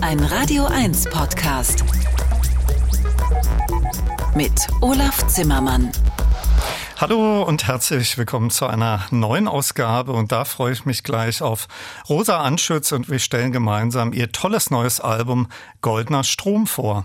Ein Radio 1 Podcast. Mit Olaf Zimmermann. Hallo und herzlich willkommen zu einer neuen Ausgabe und da freue ich mich gleich auf Rosa Anschütz und wir stellen gemeinsam ihr tolles neues Album Goldener Strom vor.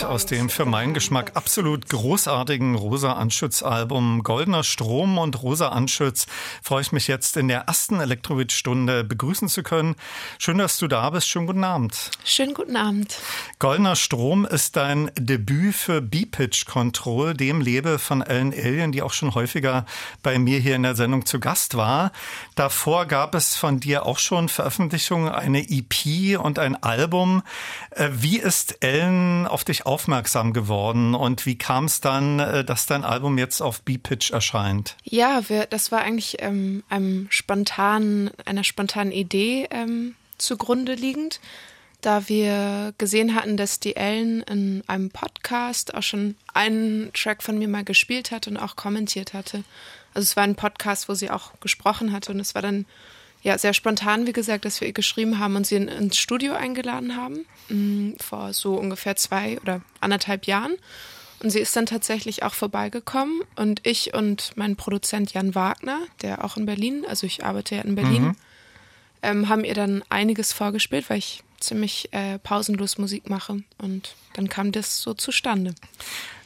Aus dem für meinen Geschmack absolut großartigen Rosa Anschütz Album Goldener Strom und Rosa Anschütz freue ich mich jetzt in der ersten Elektrowitz-Stunde begrüßen zu können. Schön, dass du da bist. Schönen guten Abend. Schönen guten Abend. Goldener Strom ist dein Debüt für B-Pitch Control, dem Lebe von Ellen Alien, die auch schon häufiger bei mir hier in der Sendung zu Gast war. Davor gab es von dir auch schon Veröffentlichungen, eine EP und ein Album. Äh, wie ist Ellen auf dich aufmerksam geworden und wie kam es dann, äh, dass dein Album jetzt auf B-Pitch erscheint? Ja, wir, das war eigentlich ähm, einem spontanen, einer spontanen Idee ähm, zugrunde liegend, da wir gesehen hatten, dass die Ellen in einem Podcast auch schon einen Track von mir mal gespielt hat und auch kommentiert hatte. Also es war ein Podcast, wo sie auch gesprochen hatte und es war dann ja, sehr spontan, wie gesagt, dass wir ihr geschrieben haben und sie in, ins Studio eingeladen haben, mh, mm, vor so ungefähr zwei oder anderthalb Jahren. Und sie ist dann tatsächlich auch vorbeigekommen und ich und mein Produzent Jan Wagner, der auch in Berlin, also ich arbeite ja in Berlin, mhm. ähm, haben ihr dann einiges vorgespielt, weil ich ziemlich äh, pausenlos Musik mache. Und dann kam das so zustande.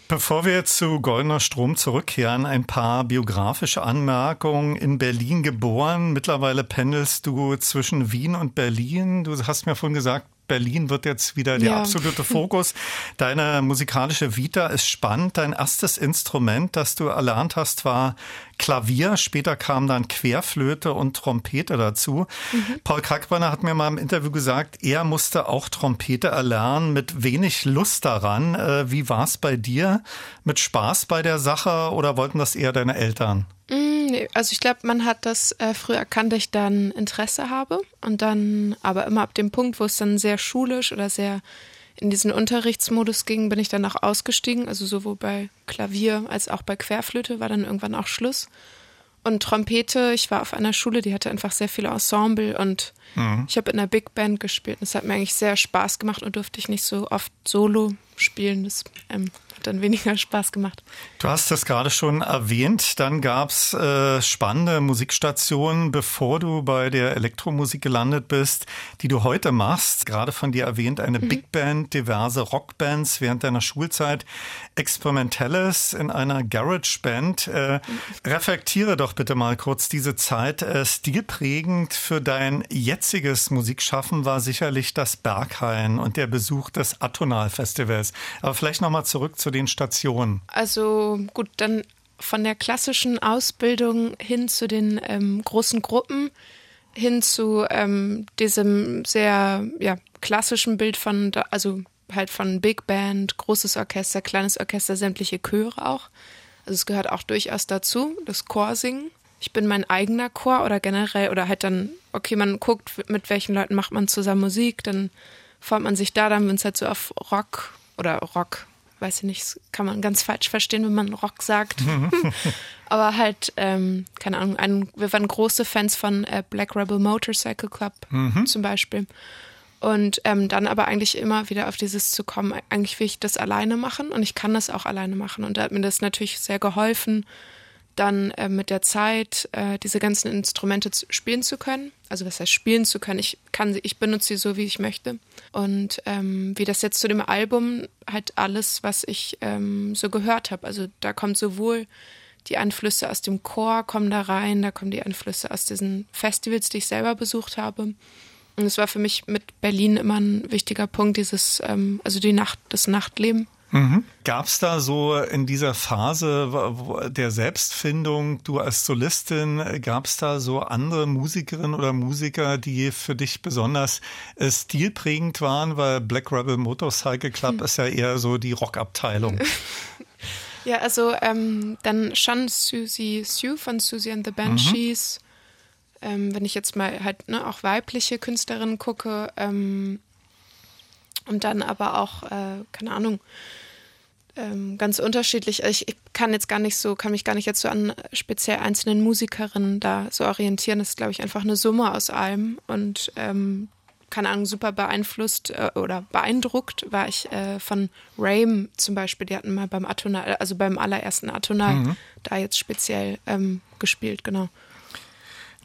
Bevor wir zu Goldener Strom zurückkehren, ein paar biografische Anmerkungen. In Berlin geboren, mittlerweile pendelst du zwischen Wien und Berlin. Du hast mir vorhin gesagt, Berlin wird jetzt wieder der ja. absolute Fokus. Deine musikalische Vita ist spannend. Dein erstes Instrument, das du erlernt hast, war Klavier. Später kam dann Querflöte und Trompete dazu. Mhm. Paul Kackbrenner hat mir mal im Interview gesagt, er musste auch Trompete erlernen mit wenig Lust daran. Äh, wie war es bei dir? Mit Spaß bei der Sache oder wollten das eher deine Eltern? Mm, also ich glaube, man hat das äh, früh erkannt, dass ich dann Interesse habe und dann aber immer ab dem Punkt, wo es dann sehr schulisch oder sehr in diesen Unterrichtsmodus ging, bin ich dann auch ausgestiegen. Also sowohl bei Klavier als auch bei Querflöte war dann irgendwann auch Schluss. Und Trompete, ich war auf einer Schule, die hatte einfach sehr viele Ensemble und mhm. ich habe in einer Big Band gespielt. Das hat mir eigentlich sehr Spaß gemacht und durfte ich nicht so oft solo spielen. Das ähm, dann weniger Spaß gemacht. Du hast das gerade schon erwähnt. Dann gab es äh, spannende Musikstationen, bevor du bei der Elektromusik gelandet bist, die du heute machst. Gerade von dir erwähnt, eine mhm. Big Band, diverse Rockbands während deiner Schulzeit, Experimentelles in einer Garage Band. Äh, reflektiere doch bitte mal kurz diese Zeit. Äh, stilprägend für dein jetziges Musikschaffen war sicherlich das Berghain und der Besuch des Atonal Festivals. Aber vielleicht nochmal zurück zu den Stationen? Also gut, dann von der klassischen Ausbildung hin zu den ähm, großen Gruppen, hin zu ähm, diesem sehr ja, klassischen Bild von, also halt von Big Band, großes Orchester, kleines Orchester, sämtliche Chöre auch. Also es gehört auch durchaus dazu, das Chorsingen. Ich bin mein eigener Chor oder generell, oder halt dann, okay, man guckt, mit welchen Leuten macht man zusammen Musik, dann formt man sich da dann, wenn es halt so auf Rock oder Rock, weiß ich nicht, kann man ganz falsch verstehen, wenn man Rock sagt. Aber halt, ähm, keine Ahnung, ein, wir waren große Fans von äh, Black Rebel Motorcycle Club mhm. zum Beispiel. Und ähm, dann aber eigentlich immer wieder auf dieses zu kommen, eigentlich will ich das alleine machen und ich kann das auch alleine machen. Und da hat mir das natürlich sehr geholfen, dann äh, mit der Zeit äh, diese ganzen Instrumente zu, spielen zu können. Also was heißt spielen zu können? Ich kann sie, ich benutze sie so, wie ich möchte. Und ähm, wie das jetzt zu dem Album halt alles, was ich ähm, so gehört habe. Also da kommt sowohl die Einflüsse aus dem Chor kommen da rein, da kommen die Einflüsse aus diesen Festivals, die ich selber besucht habe. Und es war für mich mit Berlin immer ein wichtiger Punkt, dieses, ähm, also die Nacht, das Nachtleben. Mhm. Gab es da so in dieser Phase der Selbstfindung, du als Solistin, gab es da so andere Musikerinnen oder Musiker, die für dich besonders äh, stilprägend waren? Weil Black Rebel Motorcycle Club hm. ist ja eher so die Rockabteilung. ja, also ähm, dann schon Susie Sue von Susie and the Banshees. Mhm. Ähm, wenn ich jetzt mal halt ne, auch weibliche Künstlerinnen gucke, ähm, und dann aber auch, äh, keine Ahnung, ähm, ganz unterschiedlich. Ich, ich, kann jetzt gar nicht so, kann mich gar nicht jetzt so an speziell einzelnen Musikerinnen da so orientieren. Das ist, glaube ich, einfach eine Summe aus allem. Und ähm, keine Ahnung, super beeinflusst äh, oder beeindruckt war ich äh, von Rame zum Beispiel. Die hatten mal beim Atonal, also beim allerersten Atonal, mhm. da jetzt speziell ähm, gespielt, genau.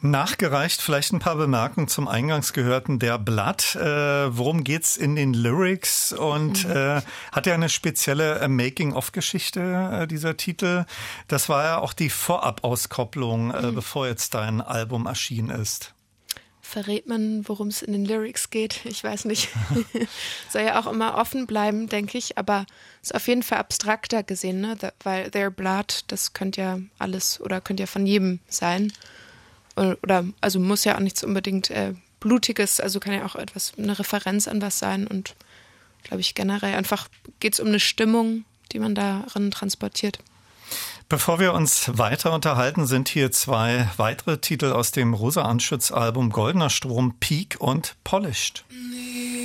Nachgereicht vielleicht ein paar Bemerkungen zum eingangs gehörten Der Blatt. Äh, worum geht's in den Lyrics? Und mhm. äh, hat ja eine spezielle äh, Making-of-Geschichte, äh, dieser Titel. Das war ja auch die Vorab-Auskopplung, äh, mhm. bevor jetzt dein Album erschienen ist. Verrät man, worum es in den Lyrics geht? Ich weiß nicht. Soll ja auch immer offen bleiben, denke ich, aber ist auf jeden Fall abstrakter gesehen, ne? weil Their Blood, das könnte ja alles oder könnte ja von jedem sein oder also muss ja auch nichts unbedingt äh, Blutiges, also kann ja auch etwas, eine Referenz an was sein und glaube ich generell einfach geht es um eine Stimmung, die man darin transportiert. Bevor wir uns weiter unterhalten, sind hier zwei weitere Titel aus dem Rosa Anschütz Album Goldener Strom, Peak und Polished. Radio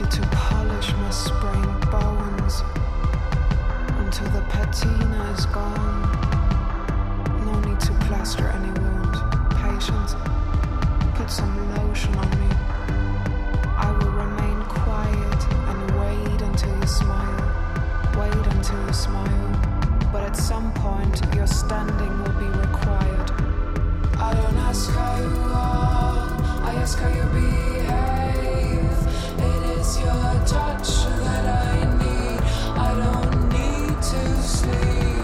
you to polish my sprained bones until the patina is gone. No need to plaster any wound. Patience, put some lotion on me. I will remain quiet and wait until you smile. Wait until you smile. But at some point, your standing will be required. I don't ask how you are, I ask how you behave your touch that I need. I don't need to sleep.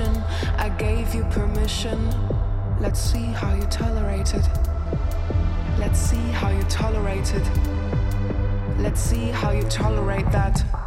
mission. I gave you permission. Let's see how you tolerate it. Let's see how you tolerate it. Let's see how you tolerate that.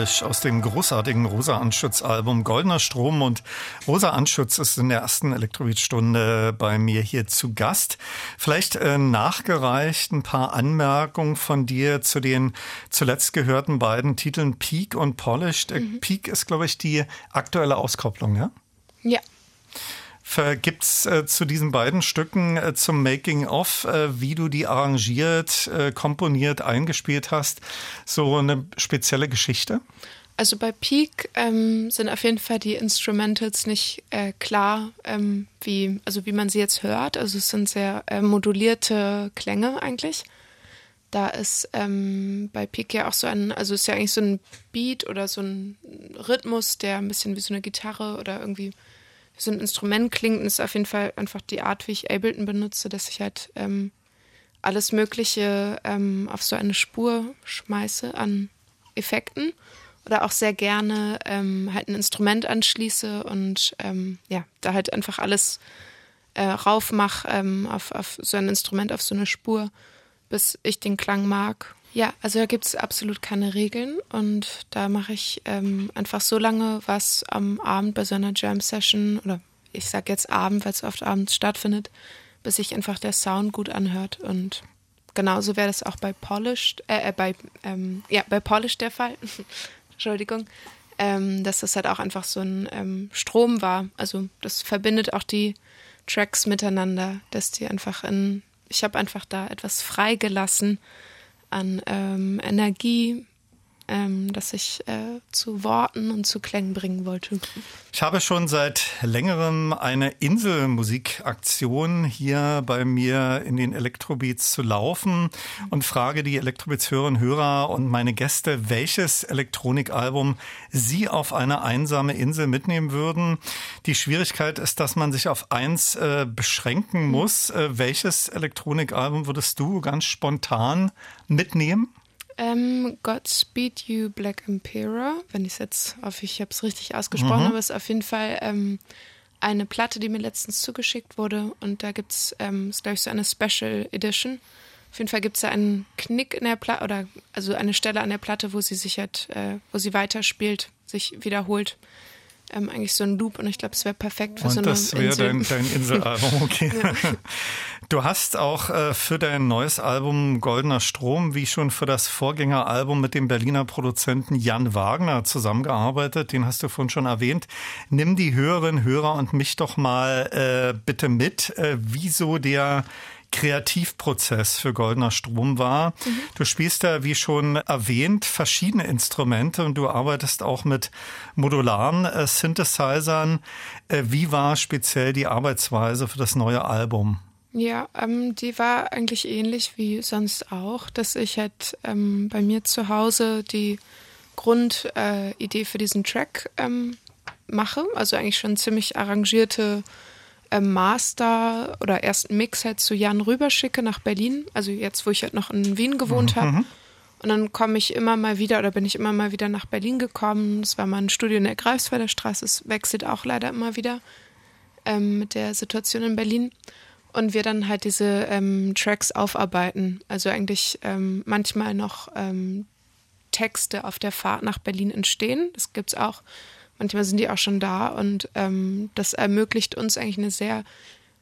Aus dem großartigen Rosa Anschütz Album Goldener Strom und Rosa Anschütz ist in der ersten Elektrobeat-Stunde bei mir hier zu Gast. Vielleicht äh, nachgereicht ein paar Anmerkungen von dir zu den zuletzt gehörten beiden Titeln Peak und Polished. Äh, mhm. Peak ist, glaube ich, die aktuelle Auskopplung, ja? Ja. Gibt es äh, zu diesen beiden Stücken äh, zum Making-of, äh, wie du die arrangiert, äh, komponiert, eingespielt hast, so eine spezielle Geschichte? Also bei Peak ähm, sind auf jeden Fall die Instrumentals nicht äh, klar, ähm, wie, also wie man sie jetzt hört. Also es sind sehr äh, modulierte Klänge eigentlich. Da ist ähm, bei Peak ja auch so ein, also ist ja eigentlich so ein Beat oder so ein Rhythmus, der ein bisschen wie so eine Gitarre oder irgendwie so ein Instrument klingt, ist auf jeden Fall einfach die Art, wie ich Ableton benutze, dass ich halt ähm, alles Mögliche ähm, auf so eine Spur schmeiße an Effekten oder auch sehr gerne ähm, halt ein Instrument anschließe und ähm, ja, da halt einfach alles äh, rauf mache ähm, auf, auf so ein Instrument, auf so eine Spur, bis ich den Klang mag ja, also da gibt es absolut keine Regeln und da mache ich ähm, einfach so lange was am Abend bei so einer Jam-Session oder ich sage jetzt Abend, weil es oft abends stattfindet, bis sich einfach der Sound gut anhört und genauso wäre das auch bei Polished, äh, äh bei, ähm, ja, bei Polished der Fall, Entschuldigung, ähm, dass das halt auch einfach so ein ähm, Strom war, also das verbindet auch die Tracks miteinander, dass die einfach in, ich habe einfach da etwas freigelassen, an ähm, Energie, ähm, das ich äh, zu Worten und zu Klängen bringen wollte. Ich habe schon seit längerem eine Inselmusikaktion hier bei mir in den Elektrobeats zu laufen und frage die Elektrobeats-Hörerinnen Hörer und meine Gäste, welches Elektronikalbum sie auf eine einsame Insel mitnehmen würden. Die Schwierigkeit ist, dass man sich auf eins äh, beschränken muss. Äh, welches Elektronikalbum würdest du ganz spontan mitnehmen? Ähm, Godspeed You Black Emperor, wenn ich es jetzt, hoffe ich, habe es richtig ausgesprochen, mhm. aber es ist auf jeden Fall ähm, eine Platte, die mir letztens zugeschickt wurde und da gibt es, ähm, ist glaube ich so eine Special Edition. Auf jeden Fall gibt es da einen Knick in der Platte oder also eine Stelle an der Platte, wo sie sich halt, äh, wo sie weiterspielt, sich wiederholt. Ähm, eigentlich so ein Loop und ich glaube, es wäre perfekt für und so eine das wäre dein, dein Inselalbum, okay. ja. Du hast auch äh, für dein neues Album Goldener Strom, wie schon für das Vorgängeralbum mit dem Berliner Produzenten Jan Wagner zusammengearbeitet. Den hast du vorhin schon erwähnt. Nimm die Hörerinnen, Hörer und mich doch mal äh, bitte mit, äh, wieso der Kreativprozess für Goldener Strom war. Mhm. Du spielst da, wie schon erwähnt, verschiedene Instrumente und du arbeitest auch mit modularen äh, Synthesizern. Äh, wie war speziell die Arbeitsweise für das neue Album? Ja, ähm, die war eigentlich ähnlich wie sonst auch, dass ich halt ähm, bei mir zu Hause die Grundidee äh, für diesen Track ähm, mache. Also eigentlich schon ziemlich arrangierte Master oder ersten Mix halt zu Jan rüberschicke nach Berlin. Also jetzt, wo ich halt noch in Wien gewohnt mhm. habe. Und dann komme ich immer mal wieder oder bin ich immer mal wieder nach Berlin gekommen. Das war mal ein Studio in der Greifswalder Straße. Es wechselt auch leider immer wieder ähm, mit der Situation in Berlin und wir dann halt diese ähm, Tracks aufarbeiten. Also eigentlich ähm, manchmal noch ähm, Texte auf der Fahrt nach Berlin entstehen. Das gibt es auch. Manchmal sind die auch schon da und ähm, das ermöglicht uns eigentlich eine sehr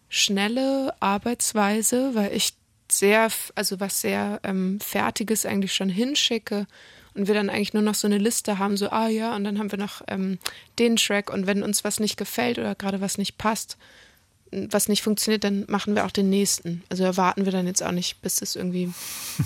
schnelle Arbeitsweise, weil ich sehr, also was sehr ähm, Fertiges eigentlich schon hinschicke und wir dann eigentlich nur noch so eine Liste haben, so, ah ja, und dann haben wir noch ähm, den Track und wenn uns was nicht gefällt oder gerade was nicht passt, was nicht funktioniert, dann machen wir auch den nächsten. Also erwarten wir dann jetzt auch nicht, bis es irgendwie.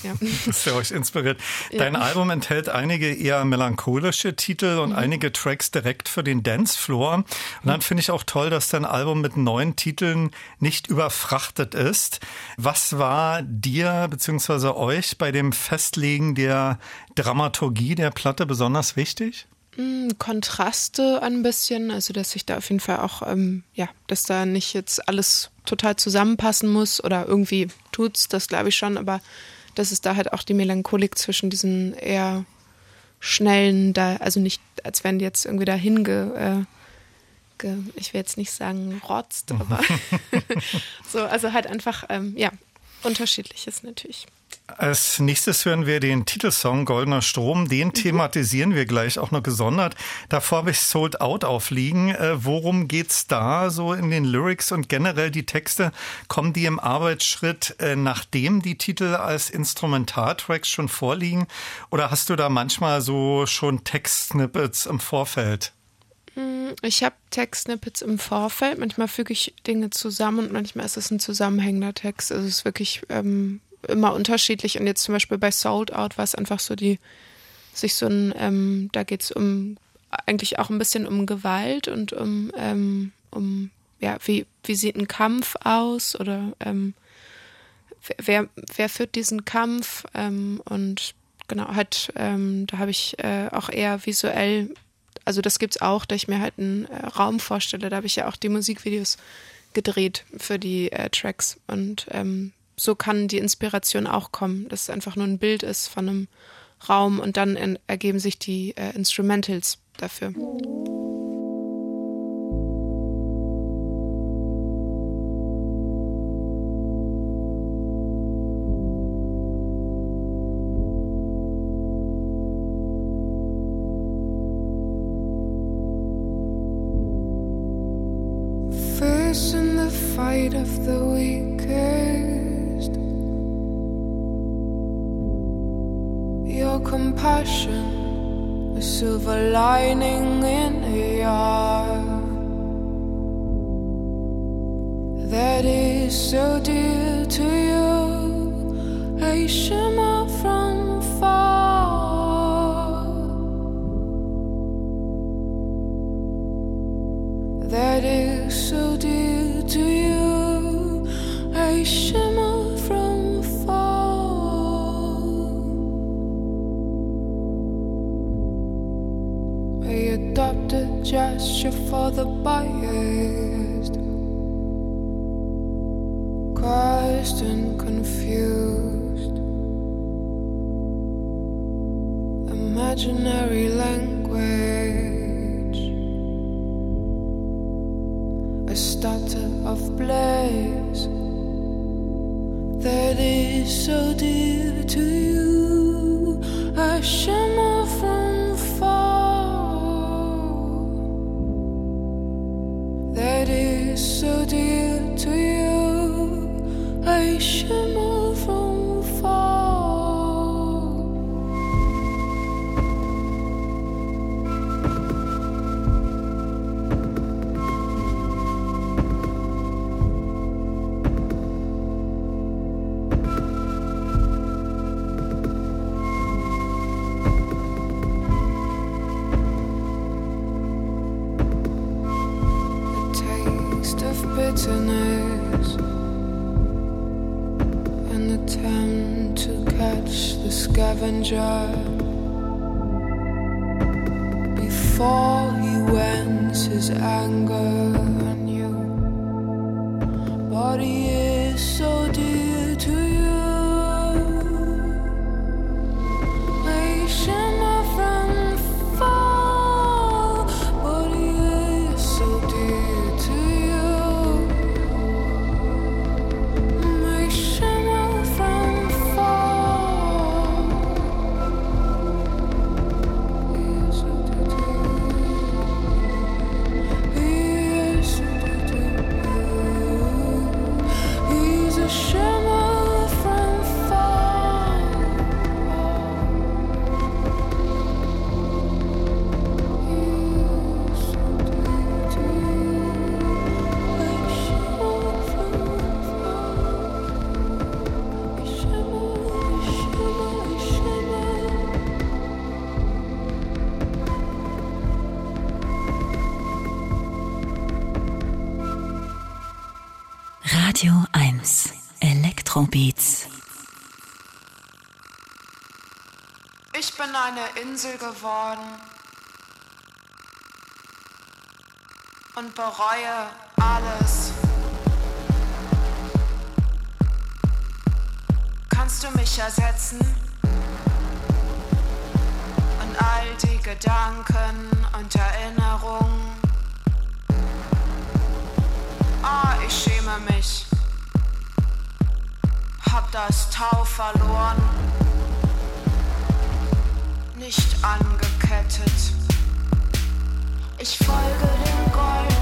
Ja. das ja euch inspiriert. Dein ja. Album enthält einige eher melancholische Titel und mhm. einige Tracks direkt für den Dancefloor. Und dann finde ich auch toll, dass dein Album mit neun Titeln nicht überfrachtet ist. Was war dir bzw. euch bei dem Festlegen der Dramaturgie der Platte besonders wichtig? Hm, Kontraste ein bisschen, also dass ich da auf jeden Fall auch, ähm, ja, dass da nicht jetzt alles total zusammenpassen muss oder irgendwie tut's, das glaube ich schon, aber dass es da halt auch die Melancholik zwischen diesen eher schnellen, da, also nicht, als wenn die jetzt irgendwie dahin ge, äh, ge, ich will jetzt nicht sagen rotzt, aber so, also halt einfach, ähm, ja, unterschiedliches natürlich. Als nächstes hören wir den Titelsong Goldener Strom. Den mhm. thematisieren wir gleich auch noch gesondert. Davor habe ich Sold Out aufliegen. Äh, worum geht's da so in den Lyrics und generell die Texte? Kommen die im Arbeitsschritt, äh, nachdem die Titel als Instrumentaltracks schon vorliegen? Oder hast du da manchmal so schon Textsnippets im Vorfeld? Mm, ich habe Textsnippets im Vorfeld. Manchmal füge ich Dinge zusammen und manchmal ist es ein zusammenhängender Text. Also es ist wirklich ähm, immer unterschiedlich. Und jetzt zum Beispiel bei Sold Out war es einfach so die, sich so ein, ähm, da geht es um eigentlich auch ein bisschen um Gewalt und um, ähm, um ja, wie, wie sieht ein Kampf aus oder ähm, wer, wer führt diesen Kampf? Ähm, und genau, halt, ähm, da habe ich äh, auch eher visuell, also das gibt es auch, da ich mir halt einen äh, Raum vorstelle, da habe ich ja auch die Musikvideos gedreht für die äh, Tracks. Und ähm, so kann die Inspiration auch kommen, dass es einfach nur ein Bild ist von einem Raum und dann ergeben sich die äh, Instrumentals dafür. Lining in a yard that is so dear to you. A shimmer from far that is so dear to you. A shimmer. Gesture for the biased, crushed and confused. Imaginary language, a stutter of bliss that is so dear to you. A shimmer that is so dear to you. I attempt to catch the scavenger before he wends his anger on you. Body is so deep. Insel geworden und bereue alles. Kannst du mich ersetzen? Und all die Gedanken und Erinnerungen. Ah, oh, ich schäme mich. Hab das Tau verloren nicht angekettet. Ich folge dem Gold.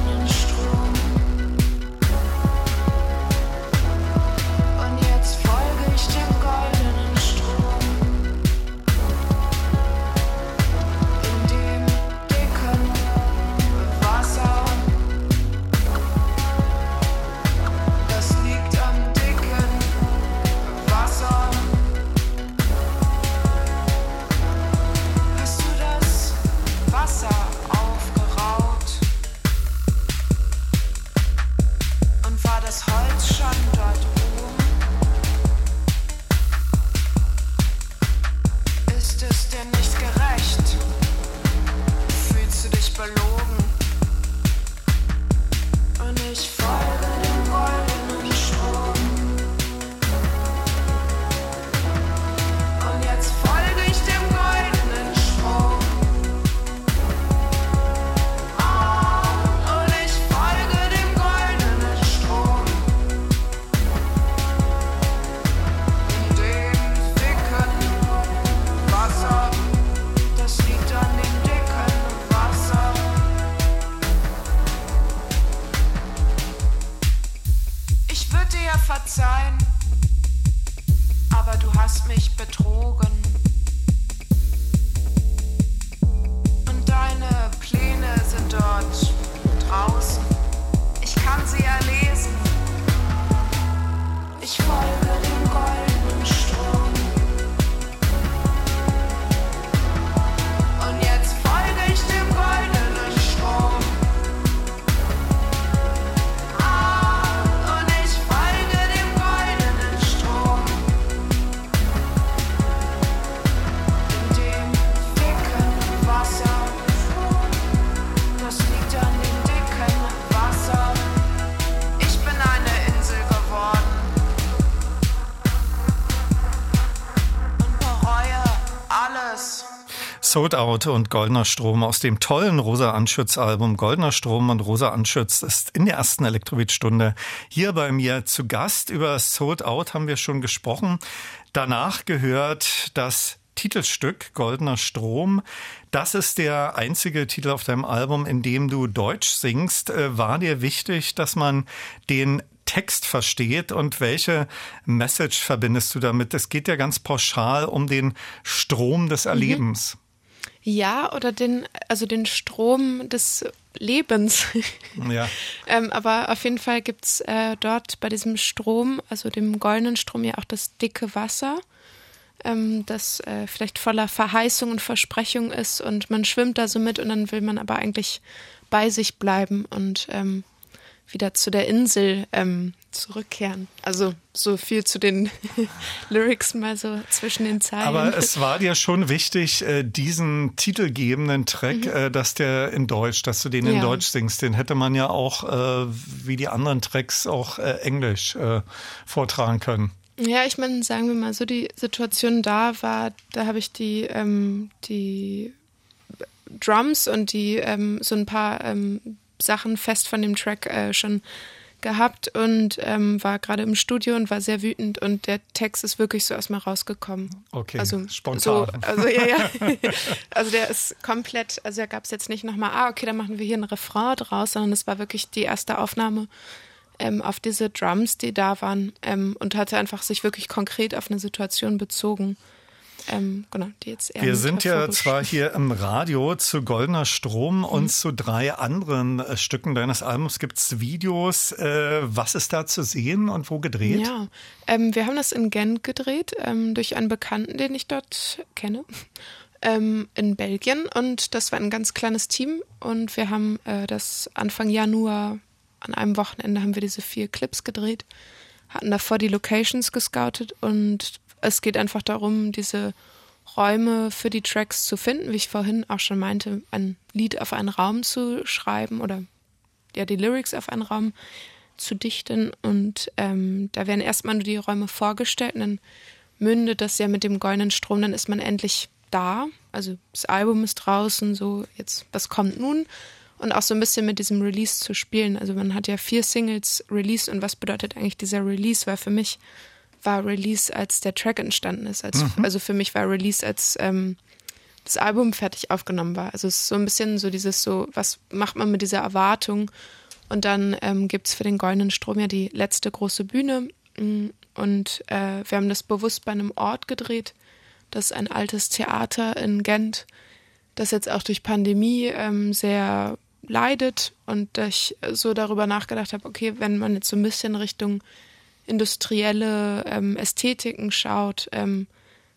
Sold Out und Goldener Strom aus dem tollen Rosa Anschütz Album Goldener Strom und Rosa Anschütz ist in der ersten Elektrobeat-Stunde hier bei mir zu Gast. Über Sold Out haben wir schon gesprochen. Danach gehört das Titelstück Goldener Strom. Das ist der einzige Titel auf deinem Album, in dem du Deutsch singst. Äh, war dir wichtig, dass man den Text versteht und welche Message verbindest du damit? Es geht ja ganz pauschal um den Strom des mhm. Erlebens. Ja, oder den, also den Strom des Lebens. Ja. ähm, aber auf jeden Fall gibt es äh, dort bei diesem Strom, also dem goldenen Strom, ja auch das dicke Wasser, ähm, das äh, vielleicht voller Verheißung und Versprechung ist und man schwimmt da so mit und dann will man aber eigentlich bei sich bleiben und ähm, wieder zu der Insel ähm, zurückkehren. Also so viel zu den Lyrics mal so zwischen den Zeilen. Aber es war dir schon wichtig, äh, diesen titelgebenden Track, mhm. Äh, dass der in Deutsch, dass du den in ja. Deutsch singst. Den hätte man ja auch, äh, wie die anderen Tracks, auch Englisch vortragen können. Ja, ich meine, sagen wir mal so, die Situation da war, da habe ich die, ähm, die Drums und die ähm, so ein paar ähm, Sachen fest von dem Track äh, schon gehabt und ähm, war gerade im Studio und war sehr wütend und der Text ist wirklich so mir rausgekommen. Okay, also, spontan. So, also ja, ja. also der ist komplett, also da gab es jetzt nicht nochmal, ah, okay, dann machen wir hier ein Refrain draus, sondern es war wirklich die erste Aufnahme ähm, auf diese Drums, die da waren ähm, und hatte einfach sich wirklich konkret auf eine Situation bezogen. Ähm, genau, die jetzt Wir sind ja zwar hier im Radio zu Goldener Strom mhm. und zu drei anderen äh, Stücken deines Albums gibt es Videos. Äh, was ist da zu sehen und wo gedreht? Ja, ähm, wir haben das in Gent gedreht, ähm, durch einen Bekannten, den ich dort kenne. Ähm, in Belgien und das war ein ganz kleines Team und wir haben äh, das Anfang Januar an einem Wochenende haben wir diese vier Clips gedreht, hatten davor die Locations gescoutet und es geht einfach darum, diese Räume für die Tracks zu finden, wie ich vorhin auch schon meinte, ein Lied auf einen Raum zu schreiben oder ja, die Lyrics auf einen Raum zu dichten. Und ähm, da werden erstmal nur die Räume vorgestellt und dann mündet das ja mit dem goldenen Strom, dann ist man endlich da. Also das Album ist draußen, so jetzt, was kommt nun? Und auch so ein bisschen mit diesem Release zu spielen. Also man hat ja vier Singles Release und was bedeutet eigentlich dieser Release? Weil für mich war Release, als der Track entstanden ist. Als, mhm. Also für mich war Release, als ähm, das Album fertig aufgenommen war. Also es ist so ein bisschen so dieses so, was macht man mit dieser Erwartung? Und dann ähm, gibt es für den Goldenen Strom ja die letzte große Bühne. Mm, und äh, wir haben das bewusst bei einem Ort gedreht. Das ist ein altes Theater in Gent, das jetzt auch durch Pandemie ähm, sehr leidet. Und ich so darüber nachgedacht habe, okay, wenn man jetzt so ein bisschen Richtung industrielle ähm, Ästhetiken schaut, ähm,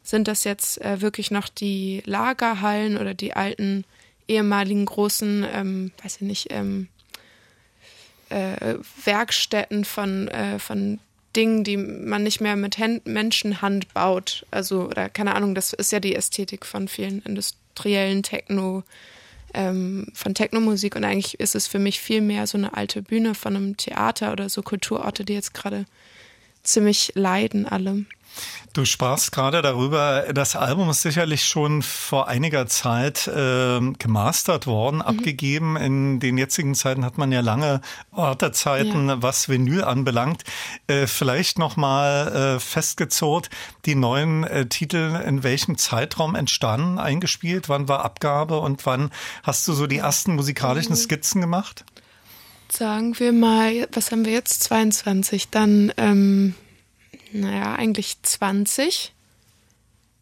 sind das jetzt äh, wirklich noch die Lagerhallen oder die alten ehemaligen großen, ähm, weiß ich nicht, ähm, äh, Werkstätten von, äh, von Dingen, die man nicht mehr mit Händ Menschenhand baut. Also, oder keine Ahnung, das ist ja die Ästhetik von vielen industriellen Techno, ähm, von Technomusik und eigentlich ist es für mich viel mehr so eine alte Bühne von einem Theater oder so Kulturorte, die jetzt gerade ziemlich leiden alle. Du sprachst gerade darüber, das Album ist sicherlich schon vor einiger Zeit äh, gemastert worden, mhm. abgegeben. In den jetzigen Zeiten hat man ja lange Wartezeiten, ja. was Vinyl anbelangt. Äh, vielleicht nochmal äh, festgezurrt, die neuen äh, Titel in welchem Zeitraum entstanden, eingespielt? Wann war Abgabe und wann hast du so die ersten musikalischen mhm. Skizzen gemacht? Sagen wir mal, was haben wir jetzt? 22. Dann, ähm, naja, eigentlich 20.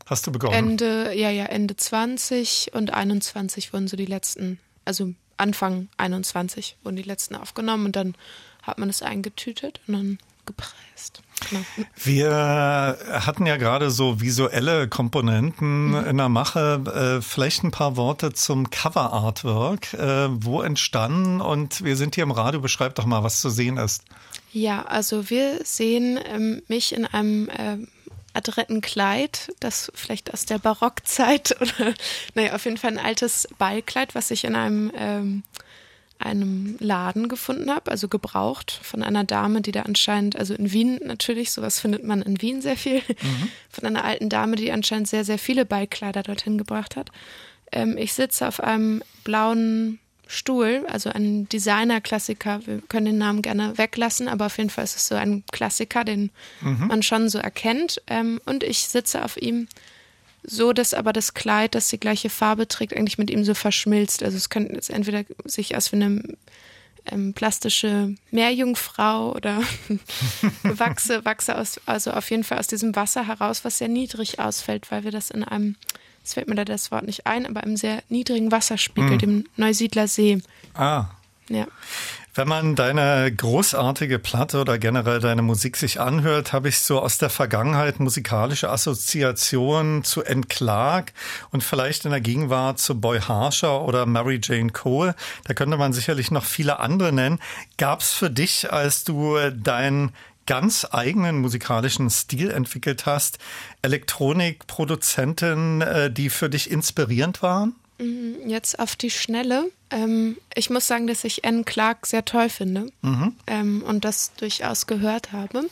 Hast du begonnen? Ende, ja, ja, Ende 20 und 21 wurden so die letzten, also Anfang 21 wurden die letzten aufgenommen und dann hat man es eingetütet und dann gepresst. Genau. Wir hatten ja gerade so visuelle Komponenten mhm. in der Mache. Äh, vielleicht ein paar Worte zum Cover Artwork. Äh, wo entstanden und wir sind hier im Radio. Beschreib doch mal, was zu sehen ist. Ja, also wir sehen ähm, mich in einem äh, adretten Kleid, das vielleicht aus der Barockzeit oder naja, auf jeden Fall ein altes Ballkleid, was ich in einem ähm, einem Laden gefunden habe, also gebraucht von einer Dame, die da anscheinend, also in Wien natürlich, sowas findet man in Wien sehr viel, mhm. von einer alten Dame, die anscheinend sehr, sehr viele Ballkleider dorthin gebracht hat. Ähm, ich sitze auf einem blauen Stuhl, also ein Designer-Klassiker. Wir können den Namen gerne weglassen, aber auf jeden Fall ist es so ein Klassiker, den mhm. man schon so erkennt. Ähm, und ich sitze auf ihm so, dass aber das Kleid, das die gleiche Farbe trägt, eigentlich mit ihm so verschmilzt. Also es könnte jetzt entweder sich aus wie eine ähm, plastische Meerjungfrau oder wachse, wachse aus, also auf jeden Fall aus diesem Wasser heraus, was sehr niedrig ausfällt, weil wir das in einem, es fällt mir da das Wort nicht ein, aber einem sehr niedrigen Wasserspiegel, mm. dem Neusiedler See. Ah. Ja. Wenn man deine großartige Platte oder generell deine Musik sich anhört, habe ich so aus der Vergangenheit musikalische Assoziationen zu N. Clark und vielleicht in der Gegenwart zu Boy Harsher oder Mary Jane Cole. Da könnte man sicherlich noch viele andere nennen. Gab es für dich, als du deinen ganz eigenen musikalischen Stil entwickelt hast, Elektronikproduzenten, äh, die für dich inspirierend waren? Mhm, jetzt auf die Schnelle. Ähm, ich muss sagen, dass ich Anne Clark sehr toll finde mhm. ähm, und das durchaus gehört habe.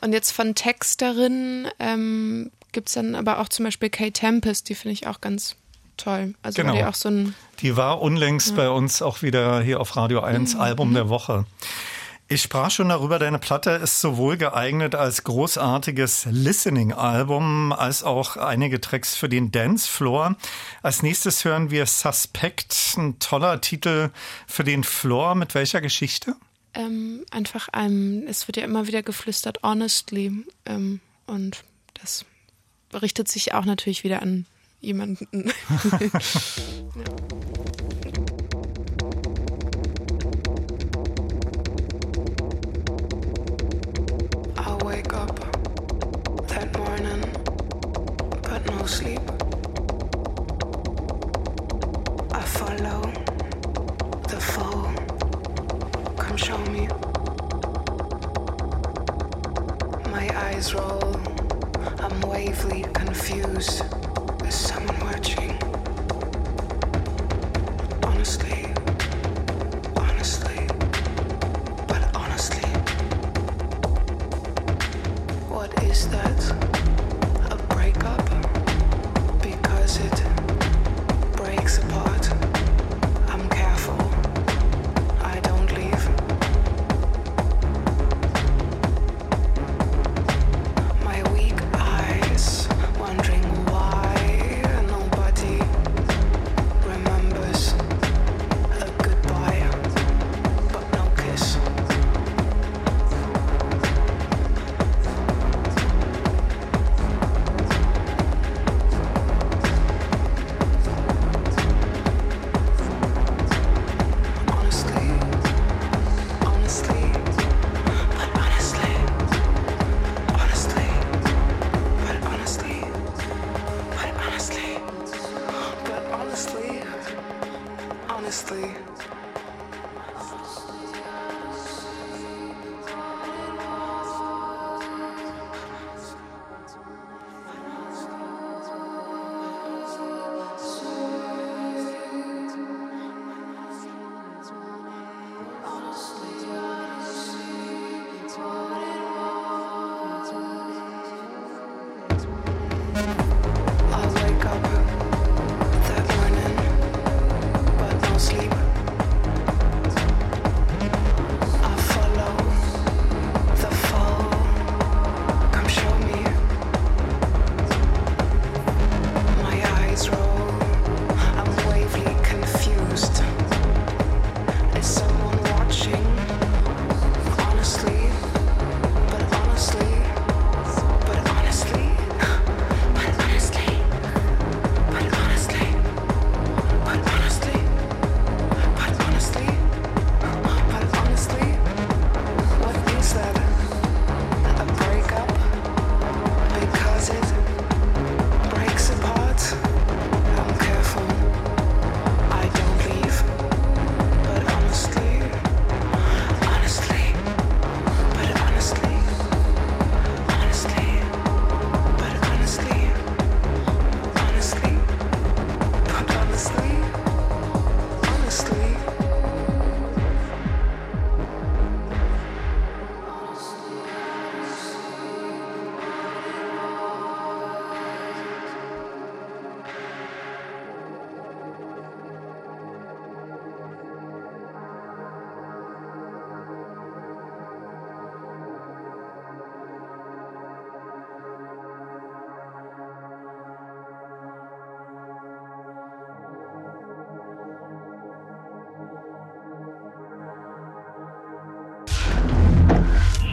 Und jetzt von Texterinnen ähm, gibt es dann aber auch zum Beispiel Kate Tempest, die finde ich auch ganz toll. Also genau. die auch so ein. Die war unlängst ja. bei uns auch wieder hier auf Radio 1 mhm. Album der Woche. Ich sprach schon darüber, deine Platte ist sowohl geeignet als großartiges Listening-Album als auch einige Tracks für den Dancefloor. Als nächstes hören wir Suspect, ein toller Titel für den Floor. Mit welcher Geschichte? Ähm, einfach einem, es wird ja immer wieder geflüstert, honestly. Ähm, und das richtet sich auch natürlich wieder an jemanden. ja. Roll. I'm wavely confused. Is someone watching?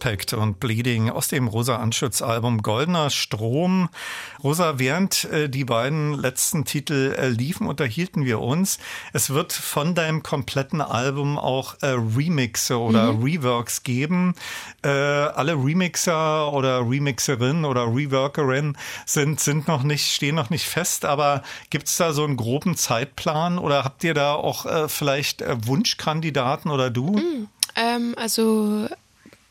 Suspect und Bleeding aus dem Rosa Anschütz Album Goldener Strom. Rosa, während äh, die beiden letzten Titel äh, liefen, unterhielten wir uns. Es wird von deinem kompletten Album auch äh, Remixe oder mhm. Reworks geben. Alle Remixer oder Remixerin oder Reworkerin sind, sind noch nicht, stehen noch nicht fest, aber gibt's da so einen groben Zeitplan oder habt ihr da auch vielleicht Wunschkandidaten oder du? Mhm. Ähm, also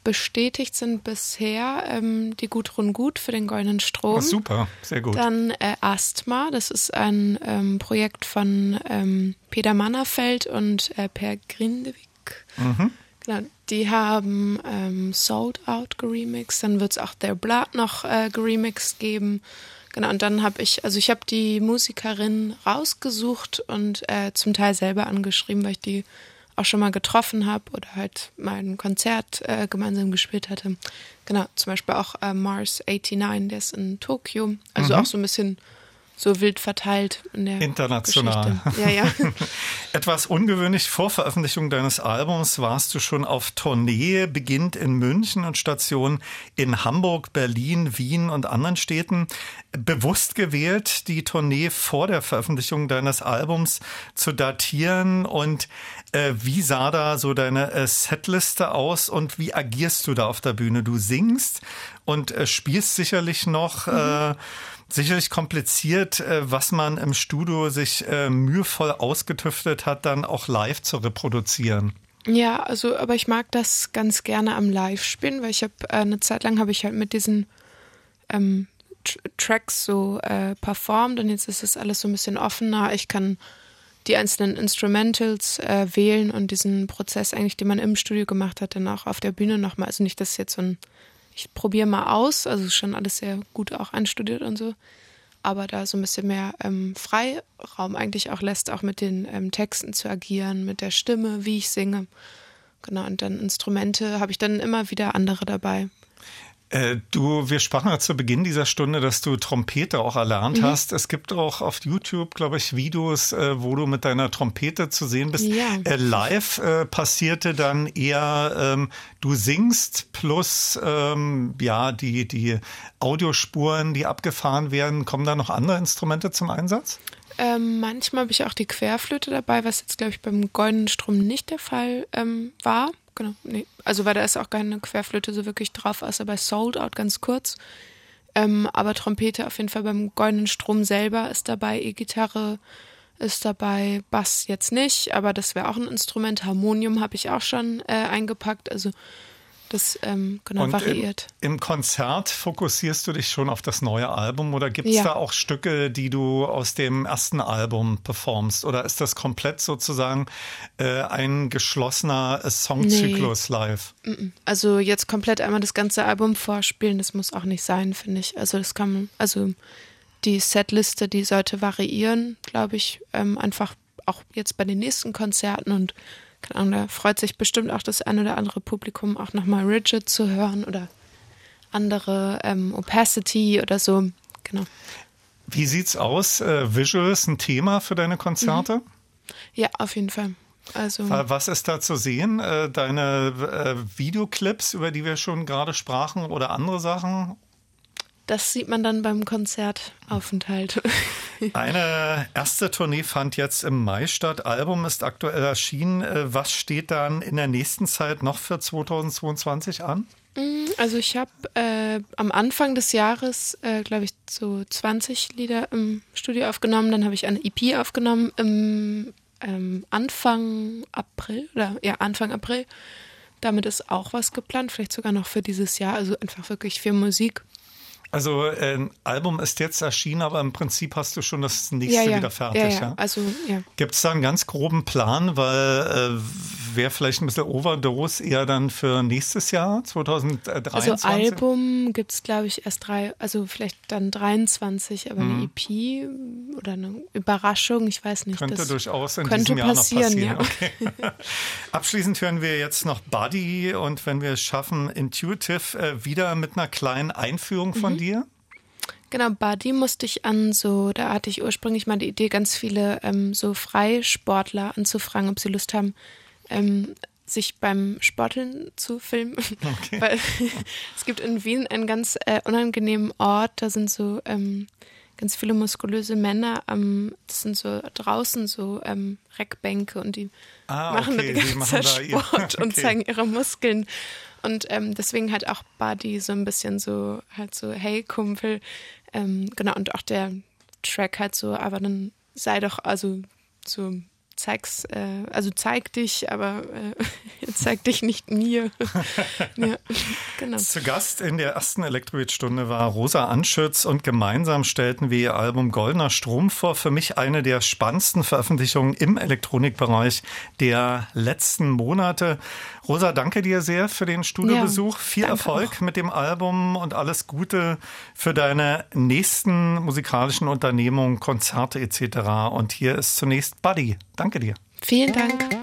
bestätigt sind bisher ähm, die Gudrun Gut für den Goldenen Strom. Oh, super, sehr gut. Dann äh, Asthma, das ist ein ähm, Projekt von ähm, Peter Mannerfeld und äh, Per Grindewig. Mhm. Genau, die haben ähm, Sold Out geremixed, dann wird es auch Their Blood noch äh, geremixed geben. Genau, und dann habe ich, also ich habe die Musikerin rausgesucht und äh, zum Teil selber angeschrieben, weil ich die auch schon mal getroffen habe oder halt mal ein Konzert äh, gemeinsam gespielt hatte. Genau, zum Beispiel auch äh, Mars 89, der ist in Tokio. Also mhm. auch so ein bisschen so wild verteilt in der International. Geschichte. Ja, ja. Etwas ungewöhnlich vor Veröffentlichung deines Albums warst du schon auf Tournee, beginnt in München und Station in Hamburg, Berlin, Wien und anderen Städten. Bewusst gewählt, die Tournee vor der Veröffentlichung deines Albums zu datieren und äh, wie sah da so deine äh, Setliste aus und wie agierst du da auf der Bühne? Du singst und äh, spielst sicherlich noch. Mhm. Äh, sicherlich kompliziert, äh, was man im Studio sich mühevoll ausgetüftet hat, dann auch live zu reproduzieren. Ja, also, aber ich mag das ganz gerne am Live-Spielen, weil ich habe eine Zeit lang habe ich halt mit diesen ähm, Tracks so äh, performt und jetzt ist es alles so ein bisschen offener. Ich kann die einzelnen Instrumentals äh, wählen und diesen Prozess eigentlich, den man im Studio gemacht hat, dann auch auf der Bühne nochmal. Also nicht, dass jetzt so ein, ich probiere mal aus, also schon alles sehr gut auch einstudiert und so, aber da so ein bisschen mehr ähm, Freiraum eigentlich auch lässt, auch mit den ähm, Texten zu agieren, mit der Stimme, wie ich singe. Genau, und dann Instrumente habe ich dann immer wieder andere dabei. Äh, du, wir sprachen ja zu Beginn dieser Stunde, dass du Trompete auch erlernt mhm. hast. Es gibt auch auf YouTube, glaube ich, Videos, äh, wo du mit deiner Trompete zu sehen bist. Ja. Äh, live äh, passierte dann eher, ähm, du singst plus ähm, ja die die Audiospuren, die abgefahren werden. Kommen da noch andere Instrumente zum Einsatz? Ähm, manchmal habe ich auch die Querflöte dabei, was jetzt, glaube ich, beim Goldenen Strom nicht der Fall ähm, war genau. Nee. Also, weil da ist auch keine Querflöte so wirklich drauf, außer bei Sold Out ganz kurz. Ähm, aber Trompete auf jeden Fall beim Goldenen Strom selber ist dabei, E-Gitarre ist dabei, Bass jetzt nicht, aber das wäre auch ein Instrument. Harmonium habe ich auch schon äh, eingepackt. Also das ähm, genau Und variiert. Im, Im, Konzert fokussierst du dich schon auf das neue Album oder gibt es ja. da auch Stücke, die du aus dem ersten Album performst? Oder ist das komplett sozusagen äh, ein geschlossener Songzyklus nee. live? Also jetzt komplett einmal das ganze Album vorspielen, das muss auch nicht sein, finde ich. Also das kann, also die Setliste, die sollte variieren, glaube ich, ähm, einfach auch jetzt bei den nächsten Konzerten und keine Ahnung, da freut sich bestimmt auch das ein oder andere Publikum auch nochmal Rigid zu hören oder andere ähm, Opacity oder so. Genau. Wie sieht's aus? Äh, Visuals ein Thema für deine Konzerte? Mhm. Ja, auf jeden Fall. Also Was ist da zu sehen? Äh, deine äh, Videoclips, über die wir schon gerade sprachen, oder andere Sachen? Das sieht man dann beim Konzertaufenthalt. Eine erste Tournee fand jetzt im Mai statt. Album ist aktuell erschienen. Äh, was steht dann in der nächsten Zeit noch für 2022 an? Mm, also ich habe äh, am Anfang des Jahres, äh, glaube ich, so 20 Lieder im Studio aufgenommen. Dann habe ich eine EP aufgenommen im ähm, Anfang April oder ja Anfang April. Damit ist auch was geplant, vielleicht sogar noch für dieses Jahr. Also einfach wirklich viel Musik. Also ein Album ist jetzt erschienen, aber im Prinzip hast du schon das nächste ja, ja. wieder fertig. Ja, ja. Also, ja. Gibt es da einen ganz groben Plan, weil äh, wäre vielleicht ein bisschen Overdose eher dann für nächstes Jahr, 2023? Also Album gibt es, glaube ich, erst drei, also vielleicht dann 23, aber mhm. eine EP oder eine Überraschung, ich weiß nicht. Könnte durchaus in könnte diesem Jahr passieren, noch passieren. Ja. Okay. Abschließend hören wir jetzt noch Buddy und wenn wir es schaffen, Intuitive äh, wieder mit einer kleinen Einführung von mhm dir? Genau, Buddy musste ich an so, da hatte ich ursprünglich mal die Idee, ganz viele ähm, so Freisportler anzufragen, ob sie Lust haben, ähm, sich beim Sporteln zu filmen. Okay. Weil es gibt in Wien einen ganz äh, unangenehmen Ort, da sind so ähm, ganz viele muskulöse Männer, ähm, das sind so draußen so ähm, Reckbänke und die ah, machen okay. die ganze Sport ihr, okay. und zeigen ihre Muskeln. Und ähm, deswegen halt auch Buddy so ein bisschen so, halt so, hey Kumpel, ähm, genau, und auch der Track halt so, aber dann sei doch, also so zeig's, äh, also zeig dich, aber äh, zeig dich nicht mir. ja, genau. Zu Gast in der ersten Elektroid-Stunde war Rosa Anschütz und gemeinsam stellten wir ihr Album Goldener Strom vor. Für mich eine der spannendsten Veröffentlichungen im Elektronikbereich der letzten Monate. Rosa, danke dir sehr für den Studiobesuch. Ja, Viel Erfolg auch. mit dem Album und alles Gute für deine nächsten musikalischen Unternehmungen, Konzerte etc. Und hier ist zunächst Buddy. Danke dir. Vielen Dank.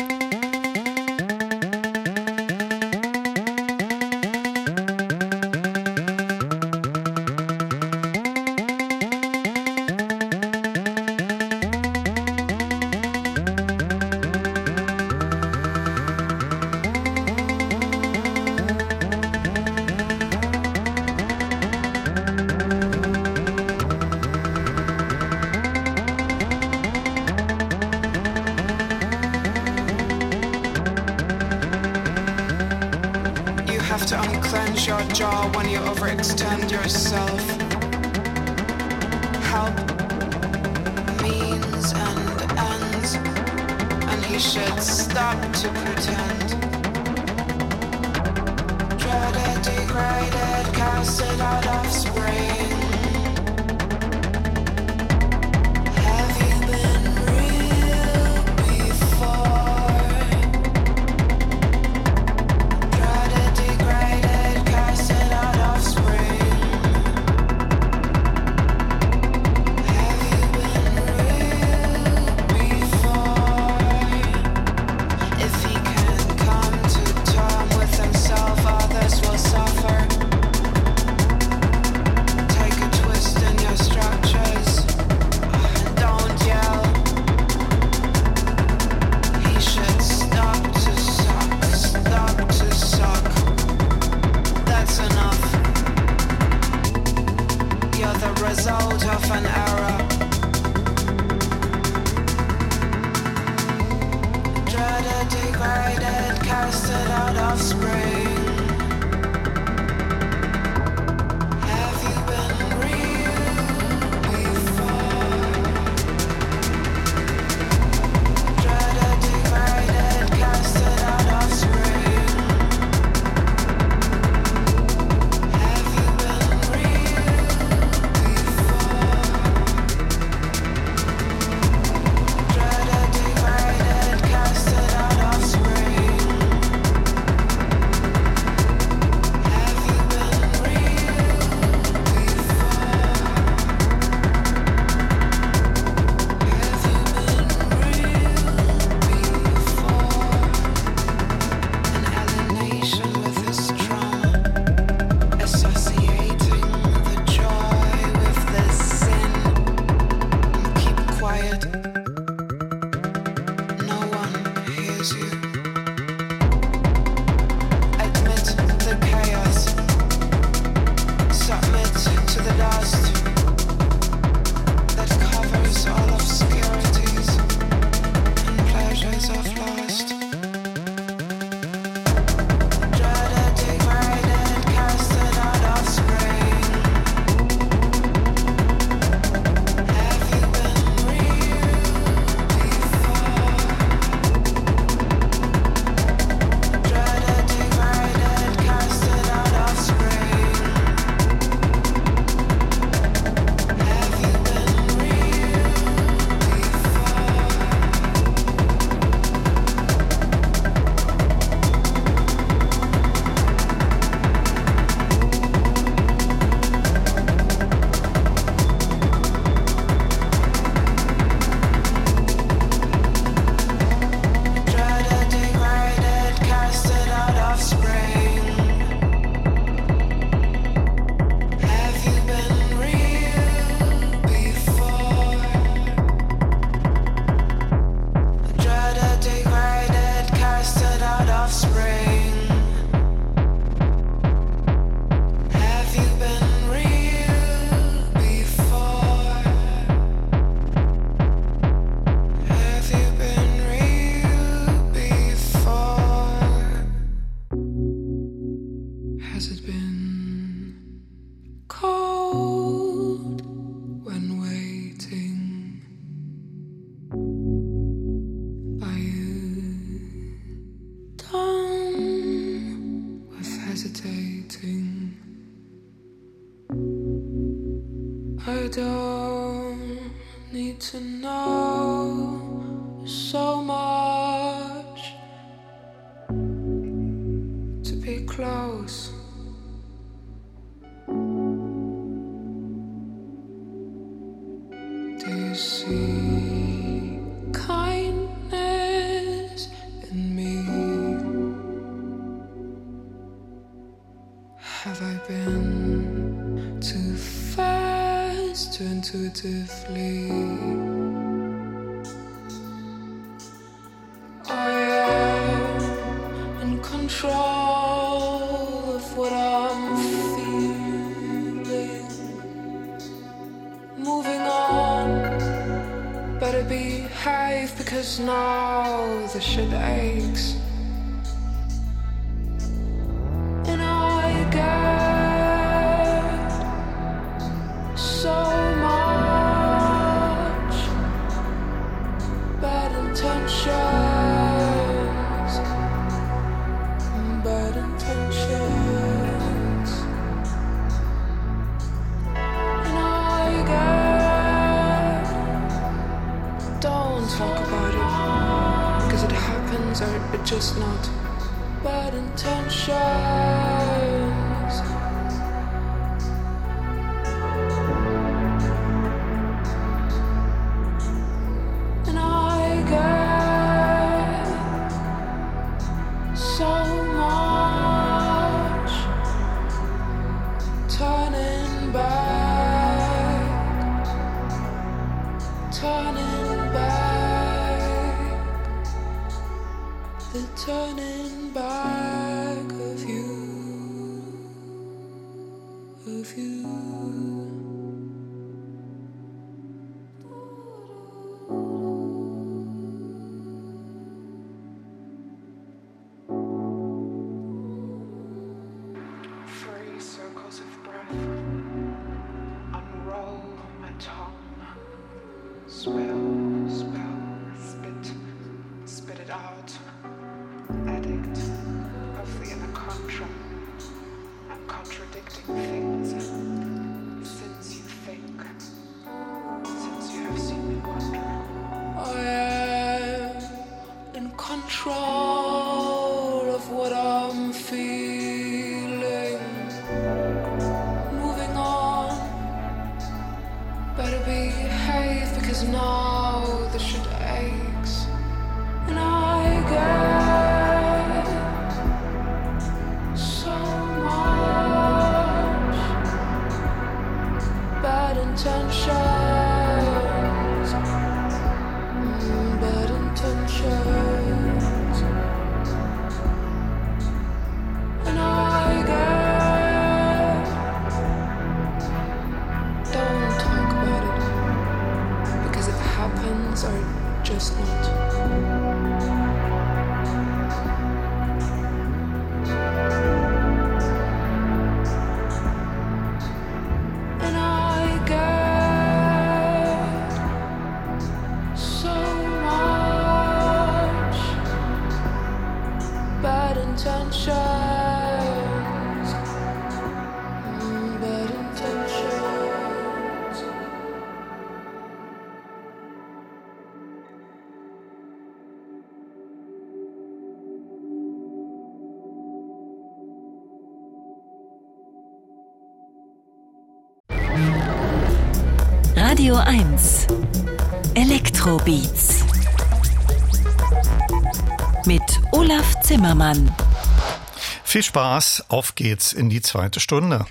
Have I been too fast, too intuitively? I am in control of what I'm feeling. Moving on, better behave because now the shit aches. Radio 1 Elektrobeats mit Olaf Zimmermann. Viel Spaß, auf geht's in die zweite Stunde.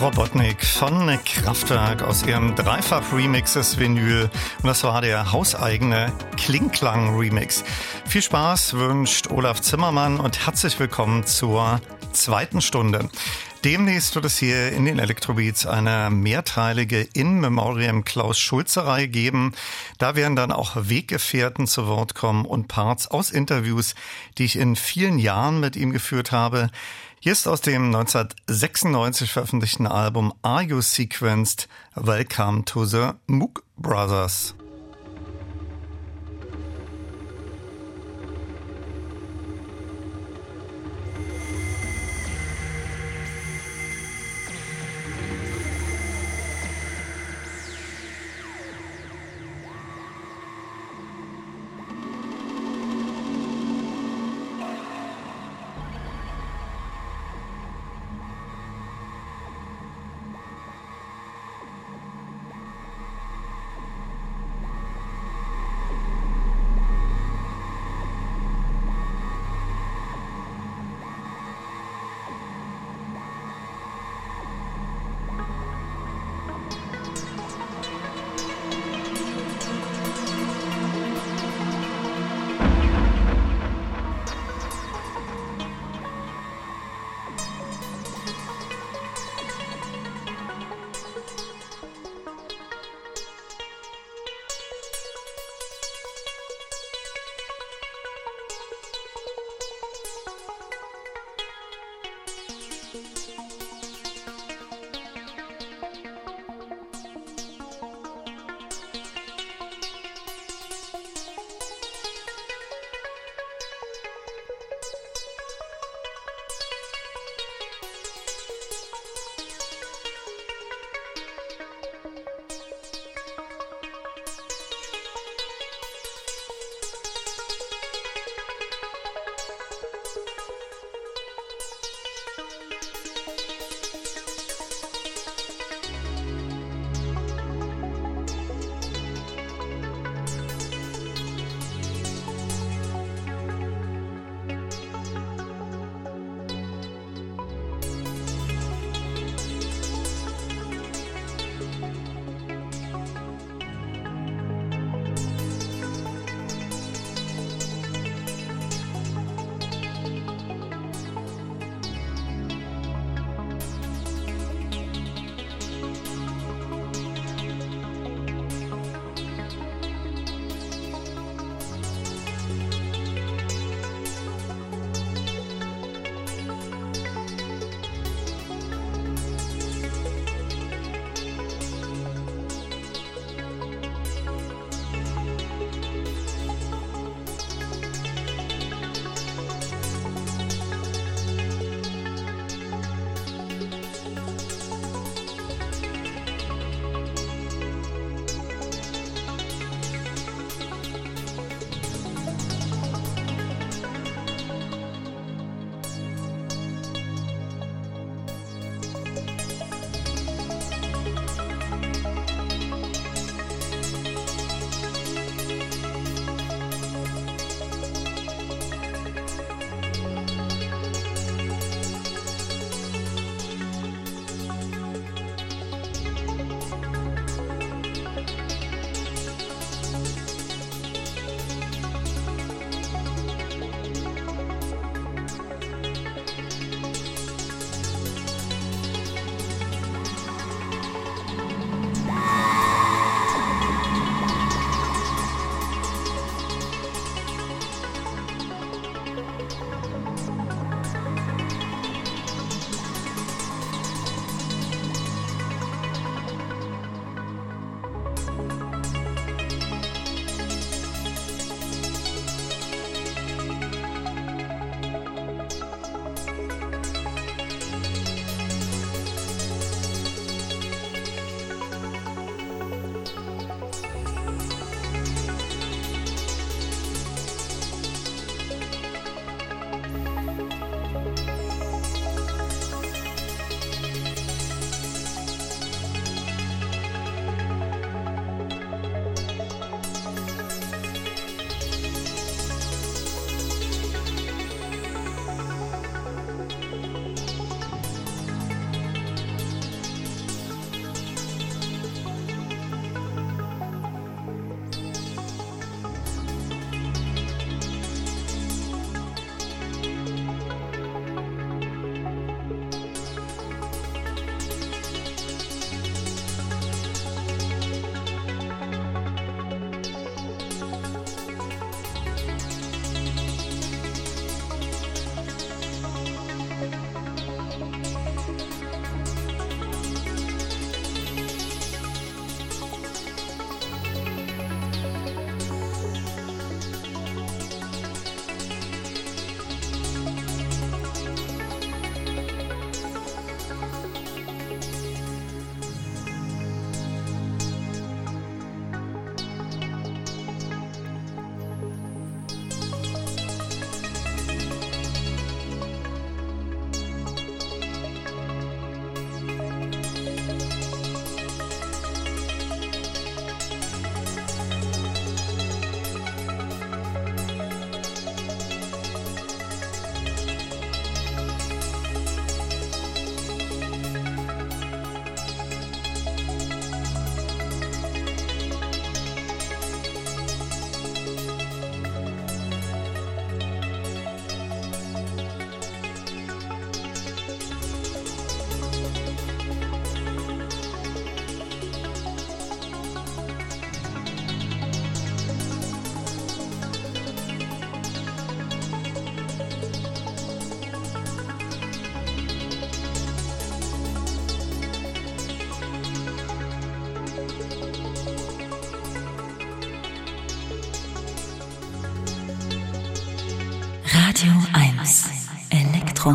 Robotnik von Kraftwerk aus ihrem Dreifach-Remix des Vinyl. Und das war der hauseigene Klingklang-Remix. Viel Spaß wünscht Olaf Zimmermann und herzlich willkommen zur zweiten Stunde. Demnächst wird es hier in den Electrobeats eine mehrteilige In Memoriam Klaus Schulze Reihe geben. Da werden dann auch Weggefährten zu Wort kommen und Parts aus Interviews, die ich in vielen Jahren mit ihm geführt habe. Hier ist aus dem 1996 veröffentlichten Album Are You Sequenced Welcome to the Mook Brothers.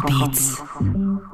Elektrobeats. I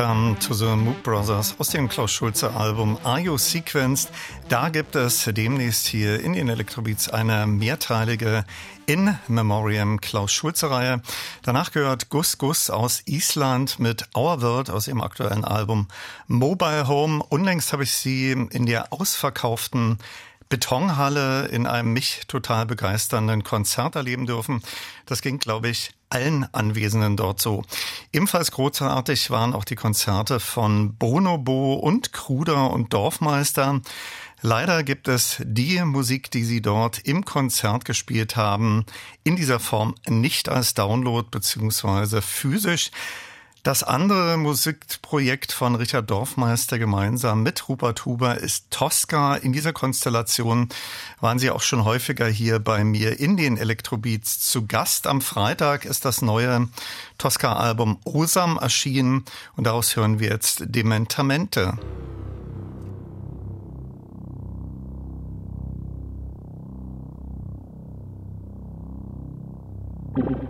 Welcome to the Moog Brothers aus dem Klaus Schulze Album Are You Sequenced? Da gibt es demnächst hier in den Electrobeats eine mehrteilige In Memoriam Klaus Schulze Reihe. Danach gehört Gus Gus aus Island mit Our World aus ihrem aktuellen Album Mobile Home. Unlängst habe ich sie in der ausverkauften Betonhalle in einem mich total begeisternden Konzert erleben dürfen. Das ging, glaube ich, allen Anwesenden dort so. Ebenfalls großartig waren auch die Konzerte von Bonobo und Kruder und Dorfmeister. Leider gibt es die Musik, die sie dort im Konzert gespielt haben, in dieser Form nicht als Download beziehungsweise physisch. Das andere Musikprojekt von Richard Dorfmeister gemeinsam mit Rupert Huber ist Tosca. In dieser Konstellation waren sie auch schon häufiger hier bei mir in den Elektrobeats zu Gast. Am Freitag ist das neue Tosca-Album Osam erschienen und daraus hören wir jetzt Dementamente.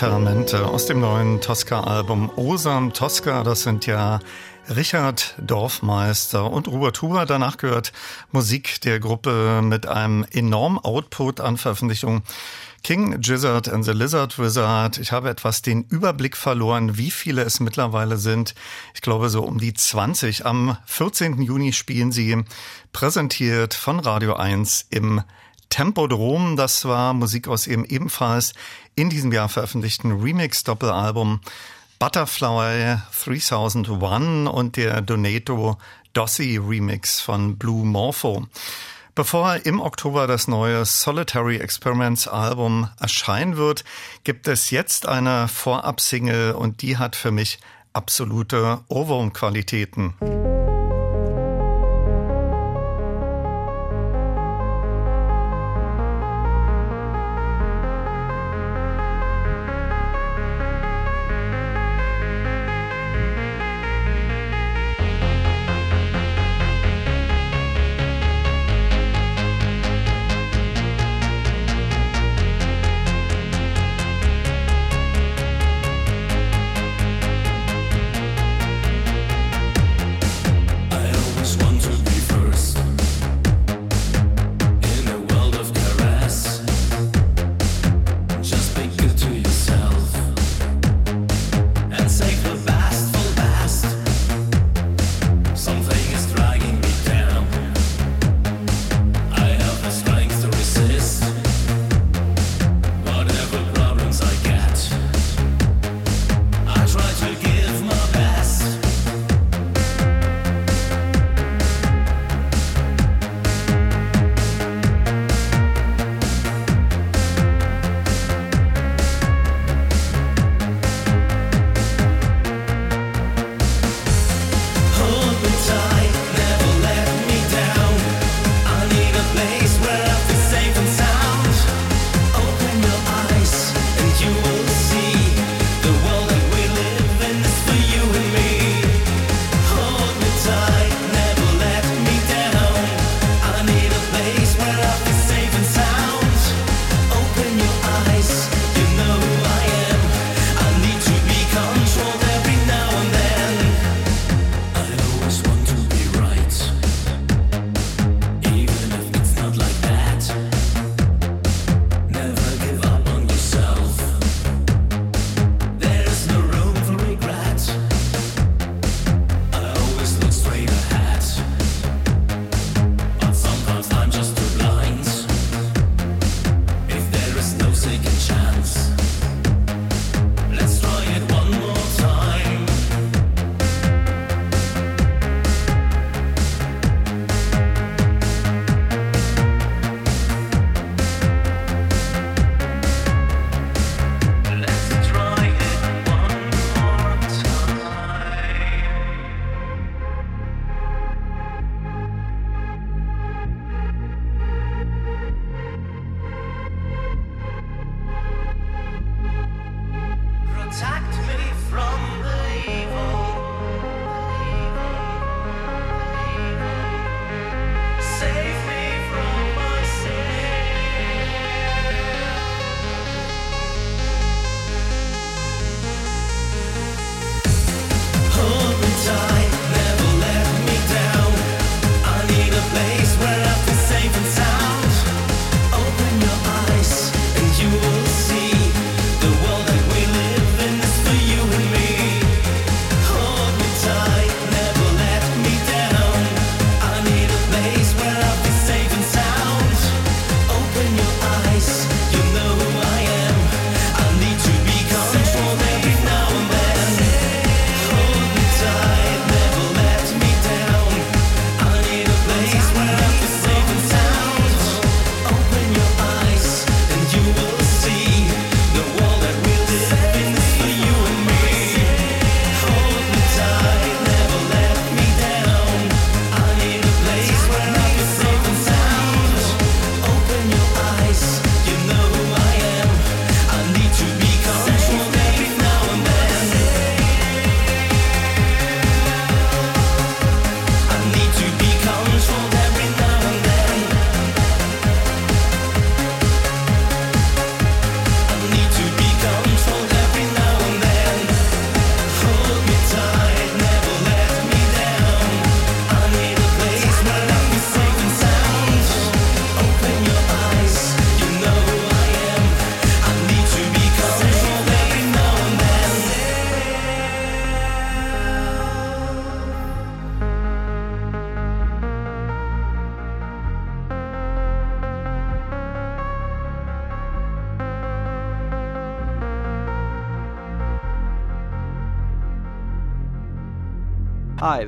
Lentamente aus dem neuen Tosca-Album Osam Tosca. Das sind ja Richard Dorfmeister und Robert Huber. Danach gehört Musik der Gruppe mit einem enormen Output an Veröffentlichungen. King Gizzard and the Lizard Wizard. Ich habe etwas den Überblick verloren, wie viele es mittlerweile sind. Ich glaube so um die 20. Am 14. Juni spielen sie, präsentiert von Radio 1 im Tempodrom. Das war Musik aus ihrem ebenfalls in diesem Jahr veröffentlichten Remix-Doppelalbum Butterfly 3001 und der Donato Dossi Remix von Blue Morpho. Bevor im Oktober das neue Solitary Experiments Album erscheinen wird, gibt es jetzt eine Vorab-Single und die hat für mich absolute Ohrwurm-Qualitäten.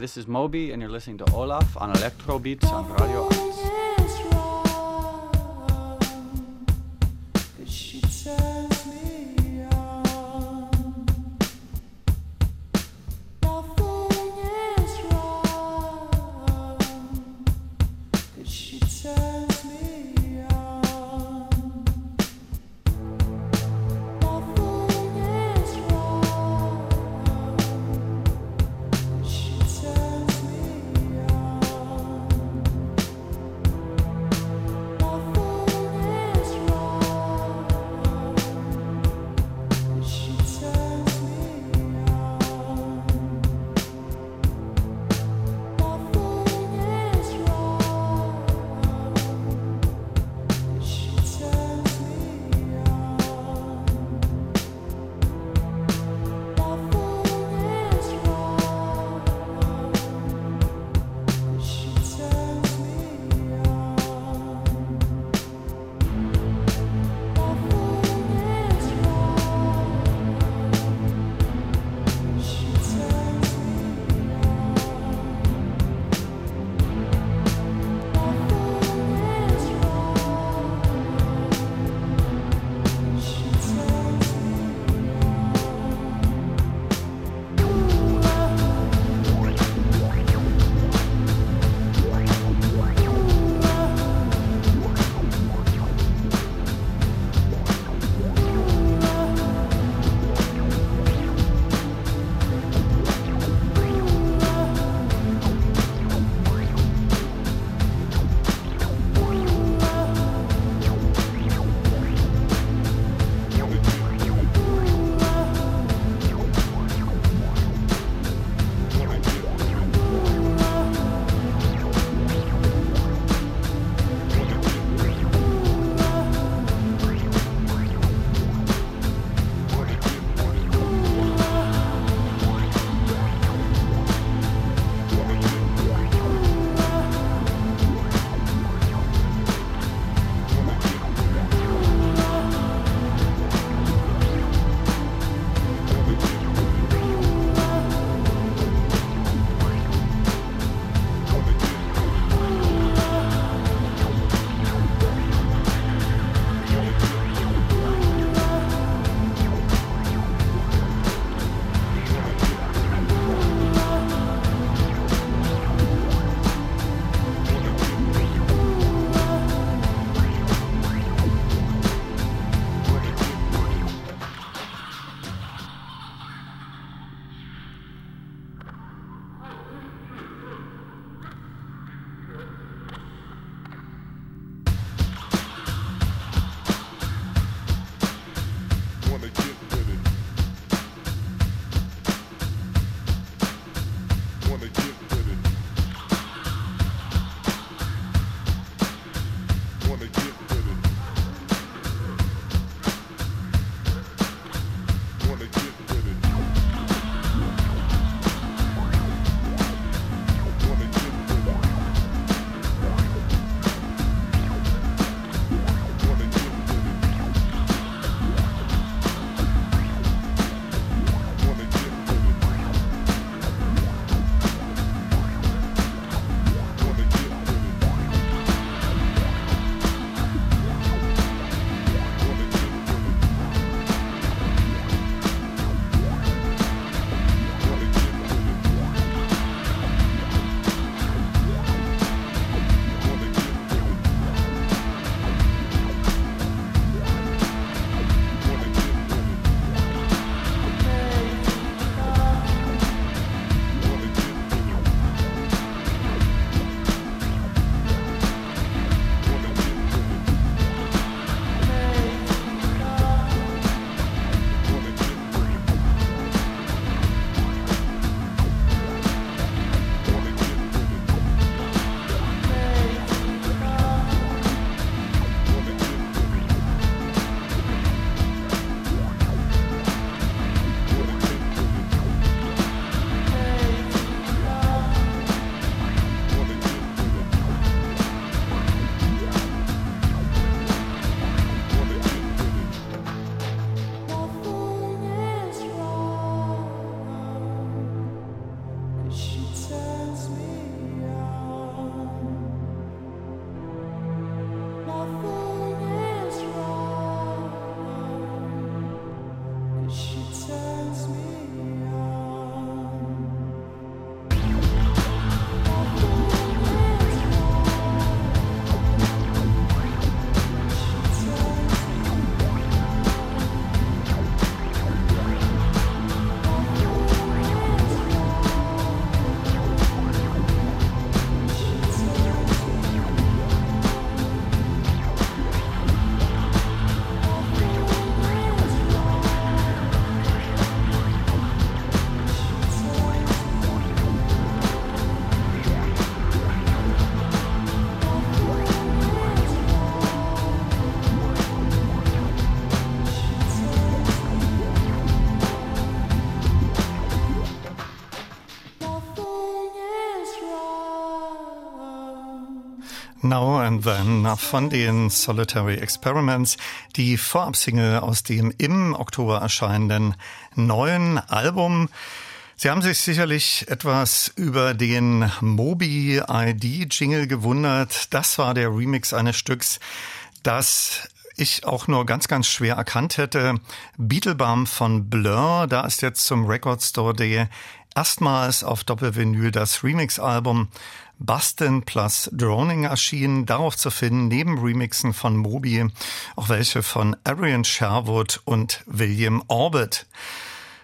This is Moby, and you're listening to Olaf on Electro Beats on Now and Then von den Solitary Experiments, die Vorabsingle aus dem im Oktober erscheinenden neuen Album. Sie haben sich sicherlich etwas über den Moby ID Jingle gewundert. Das war der Remix eines Stücks, das ich auch nur ganz, ganz schwer erkannt hätte. Beetlebum von Blur, da ist jetzt zum Record Store Day erstmals auf Doppelvinyl das Remix-Album Bustin plus Droning erschienen, darauf zu finden, neben Remixen von Moby, auch welche von Arian Sherwood und William Orbit.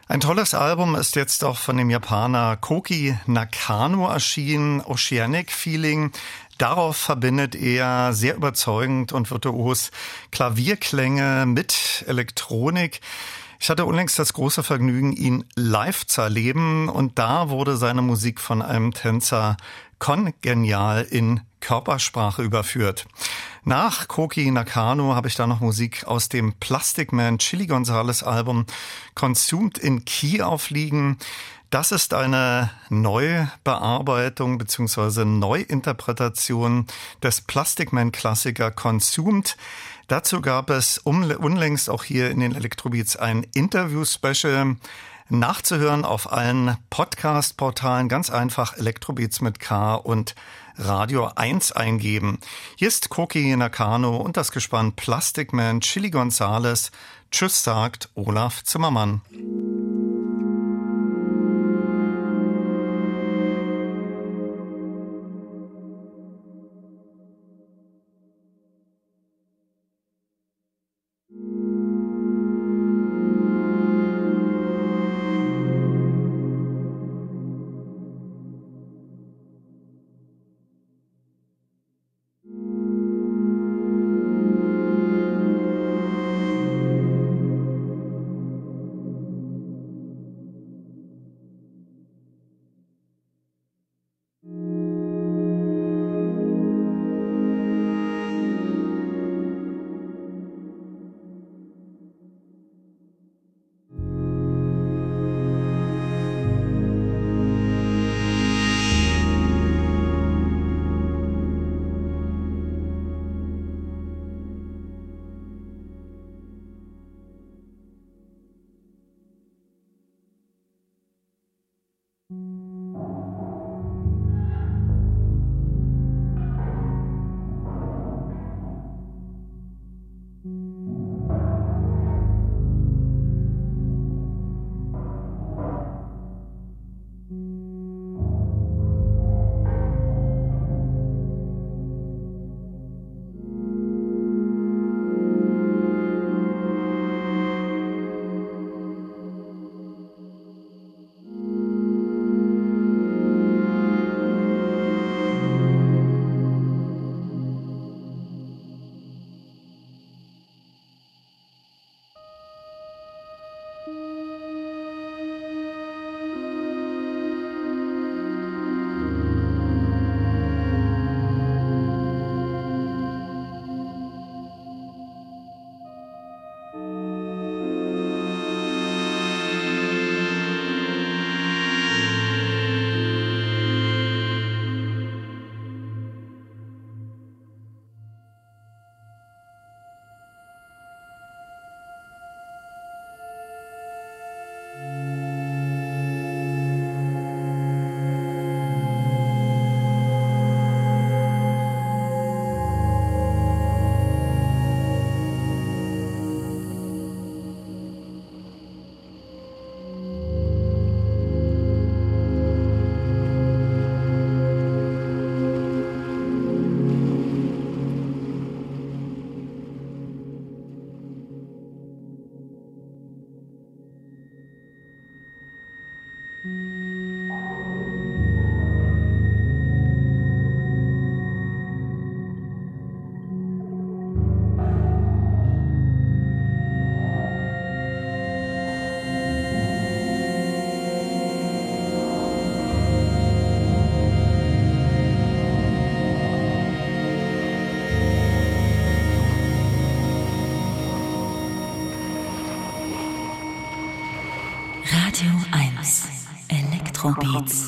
Ein tolles Album ist jetzt auch von dem Japaner Koki Nakano erschienen, Oceanic Feeling. Darauf verbindet er sehr überzeugend und virtuos Klavierklänge mit Elektronik. Ich hatte unlängst das große Vergnügen, ihn live zu erleben und da wurde seine Musik von einem Tänzer kongenial in Körpersprache überführt. Nach Koki Nakano habe ich da noch Musik aus dem Plastic Man Chili Gonzales Album Consumed in Key aufliegen. Das ist eine Neubearbeitung bzw. Neuinterpretation des Plastic Man Klassiker Consumed. Dazu gab es unlängst auch hier in den Electrobeats ein Interview-Special nachzuhören auf allen Podcast-Portalen. Ganz einfach Electrobeats mit K und Radio 1 eingeben. Hier ist Koki Nakano und das Gespann Plastic Man Chili Gonzales. Tschüss sagt Olaf Zimmermann. Elektrobeats.